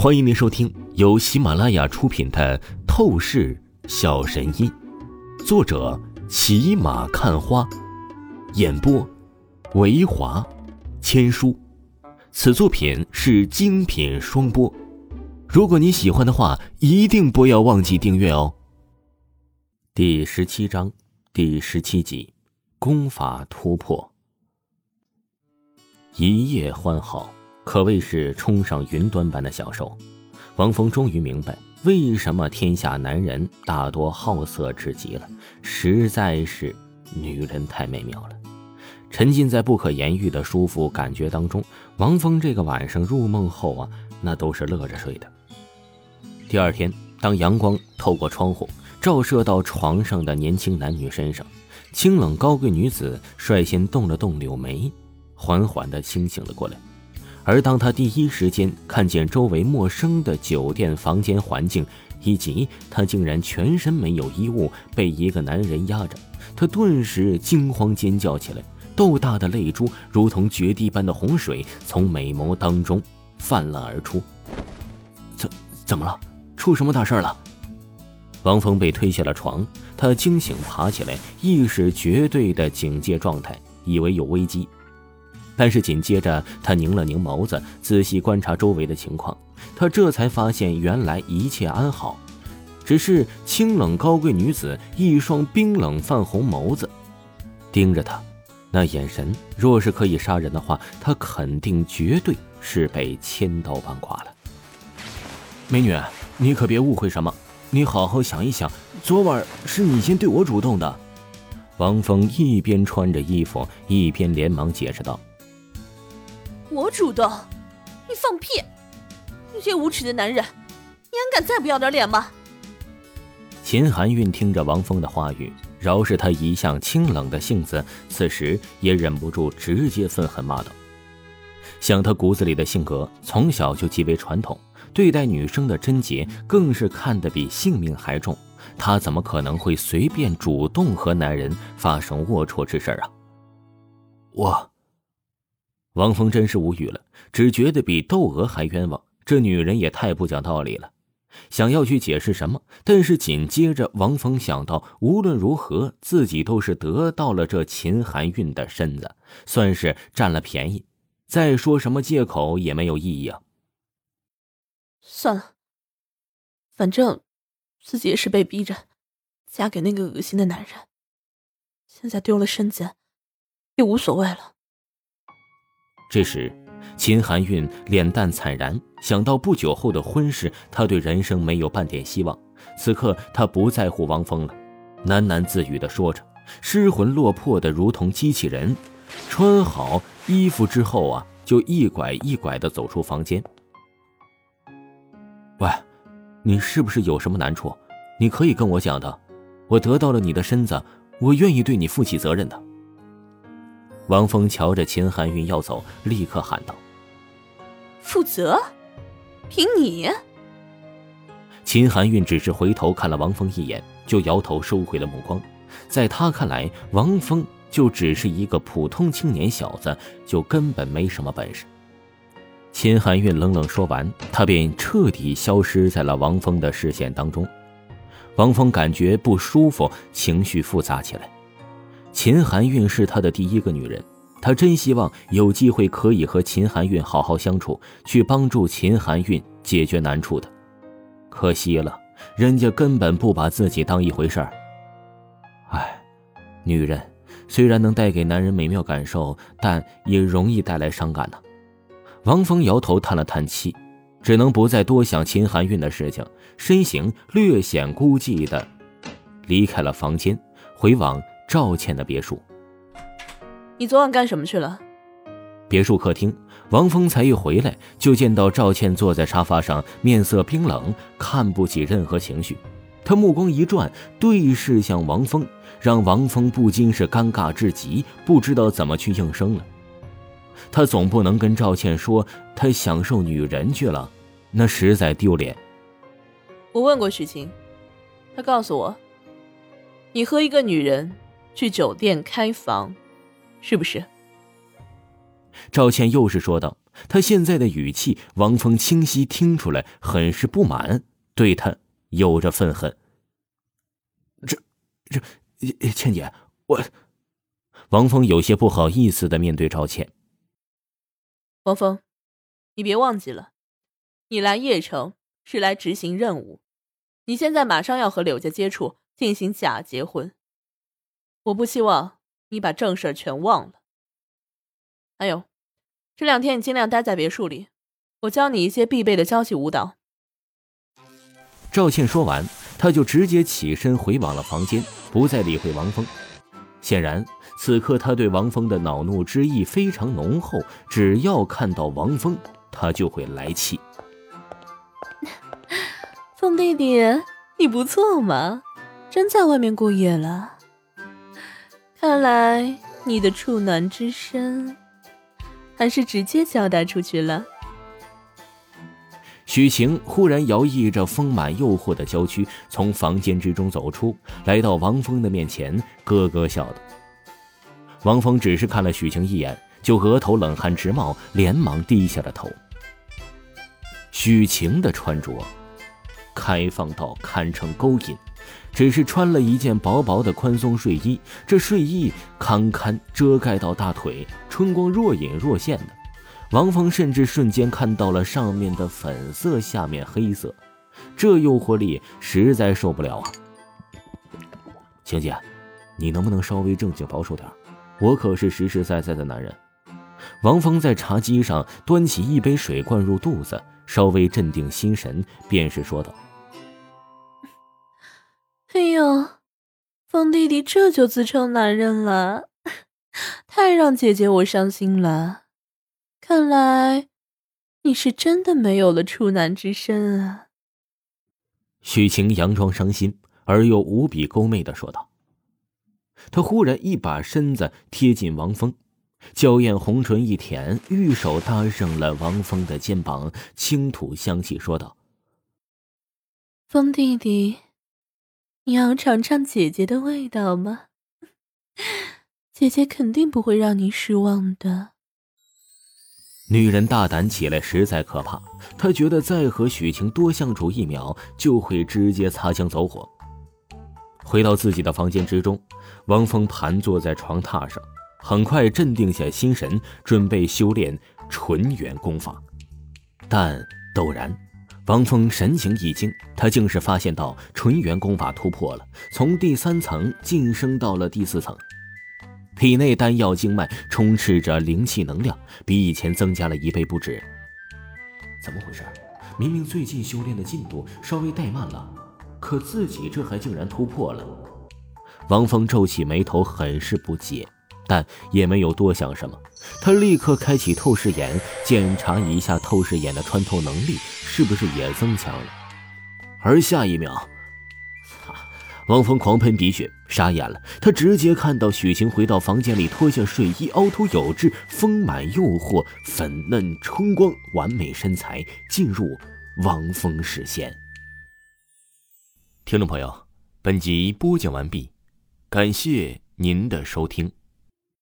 欢迎您收听由喜马拉雅出品的《透视小神医》，作者骑马看花，演播维华千书。此作品是精品双播。如果你喜欢的话，一定不要忘记订阅哦。第十七章第十七集：功法突破。一夜欢好。可谓是冲上云端般的享受。王峰终于明白，为什么天下男人大多好色至极了，实在是女人太美妙了。沉浸在不可言喻的舒服感觉当中，王峰这个晚上入梦后啊，那都是乐着睡的。第二天，当阳光透过窗户照射到床上的年轻男女身上，清冷高贵女子率先动了动柳眉，缓缓地清醒了过来。而当他第一时间看见周围陌生的酒店房间环境，以及他竟然全身没有衣物被一个男人压着，他顿时惊慌尖叫起来，豆大的泪珠如同决堤般的洪水从美眸当中泛滥而出。怎怎么了？出什么大事了？王峰被推下了床，他惊醒爬起来，意识绝对的警戒状态，以为有危机。但是紧接着，他拧了拧眸子，仔细观察周围的情况，他这才发现原来一切安好，只是清冷高贵女子一双冰冷泛红眸子盯着他，那眼神若是可以杀人的话，他肯定绝对是被千刀万剐了。美女，你可别误会什么，你好好想一想，昨晚是你先对我主动的。王峰一边穿着衣服，一边连忙解释道。我主动，你放屁！你这无耻的男人，你还敢再不要点脸吗？秦含韵听着王峰的话语，饶是他一向清冷的性子，此时也忍不住直接愤恨骂道：“想他骨子里的性格，从小就极为传统，对待女生的贞洁更是看得比性命还重。他怎么可能会随便主动和男人发生龌龊之事啊？”我。王峰真是无语了，只觉得比窦娥还冤枉。这女人也太不讲道理了，想要去解释什么，但是紧接着王峰想到，无论如何自己都是得到了这秦含韵的身子，算是占了便宜，再说什么借口也没有意义啊。算了，反正自己也是被逼着嫁给那个恶心的男人，现在丢了身子也无所谓了。这时，秦含韵脸蛋惨然，想到不久后的婚事，她对人生没有半点希望。此刻，她不在乎王峰了，喃喃自语的说着，失魂落魄的如同机器人。穿好衣服之后啊，就一拐一拐的走出房间。喂，你是不是有什么难处？你可以跟我讲的。我得到了你的身子，我愿意对你负起责任的。王峰瞧着秦含韵要走，立刻喊道：“负责？凭你？”秦含韵只是回头看了王峰一眼，就摇头收回了目光。在他看来，王峰就只是一个普通青年小子，就根本没什么本事。秦含韵冷冷说完，他便彻底消失在了王峰的视线当中。王峰感觉不舒服，情绪复杂起来。秦含韵是他的第一个女人，他真希望有机会可以和秦含韵好好相处，去帮助秦含韵解决难处的。可惜了，人家根本不把自己当一回事儿。唉，女人虽然能带给男人美妙感受，但也容易带来伤感呢。王峰摇头叹了叹气，只能不再多想秦含韵的事情，身形略显孤寂的离开了房间，回往。赵倩的别墅，你昨晚干什么去了？别墅客厅，王峰才一回来，就见到赵倩坐在沙发上，面色冰冷，看不起任何情绪。他目光一转，对视向王峰，让王峰不禁是尴尬至极，不知道怎么去应声了。他总不能跟赵倩说他享受女人去了，那实在丢脸。我问过许晴，她告诉我，你和一个女人。去酒店开房，是不是？赵倩又是说道，他现在的语气，王峰清晰听出来，很是不满，对他有着愤恨。这，这，倩姐，我……王峰有些不好意思的面对赵倩。王峰，你别忘记了，你来邺城是来执行任务，你现在马上要和柳家接触，进行假结婚，我不希望你把正事全忘了。还有。这两天你尽量待在别墅里，我教你一些必备的交际舞蹈。赵倩说完，她就直接起身回往了房间，不再理会王峰。显然，此刻他对王峰的恼怒之意非常浓厚，只要看到王峰，他就会来气。凤弟弟，你不错嘛，真在外面过夜了。看来你的处男之身。还是直接交代出去了。许晴忽然摇曳着丰满诱惑的娇躯，从房间之中走出来，到王峰的面前，咯咯笑道。王峰只是看了许晴一眼，就额头冷汗直冒，连忙低下了头。许晴的穿着，开放到堪称勾引。只是穿了一件薄薄的宽松睡衣，这睡衣堪堪遮盖到大腿，春光若隐若现的。王峰甚至瞬间看到了上面的粉色，下面黑色，这诱惑力实在受不了啊！晴姐，你能不能稍微正经保守点？我可是实实在在的男人。王峰在茶几上端起一杯水灌入肚子，稍微镇定心神，便是说道。哎呦，风弟弟这就自称男人了，太让姐姐我伤心了。看来你是真的没有了处男之身啊！许晴佯装伤心而又无比勾媚的说道。她忽然一把身子贴近王峰，娇艳红唇一舔，玉手搭上了王峰的肩膀，轻吐香气说道：“风弟弟。”你要尝尝姐姐的味道吗？姐姐肯定不会让你失望的。女人大胆起来实在可怕，她觉得再和许晴多相处一秒，就会直接擦枪走火。回到自己的房间之中，王峰盘坐在床榻上，很快镇定下心神，准备修炼纯元功法。但陡然。王峰神情一惊，他竟是发现到纯元功法突破了，从第三层晋升到了第四层，体内丹药经脉充斥着灵气能量，比以前增加了一倍不止。怎么回事？明明最近修炼的进度稍微怠慢了，可自己这还竟然突破了。王峰皱起眉头，很是不解。但也没有多想什么，他立刻开启透视眼，检查一下透视眼的穿透能力是不是也增强了。而下一秒，王峰狂喷鼻血，傻眼了。他直接看到许晴回到房间里，脱下睡衣，凹凸有致、丰满诱惑、粉嫩春光、完美身材进入王峰视线。听众朋友，本集播讲完毕，感谢您的收听。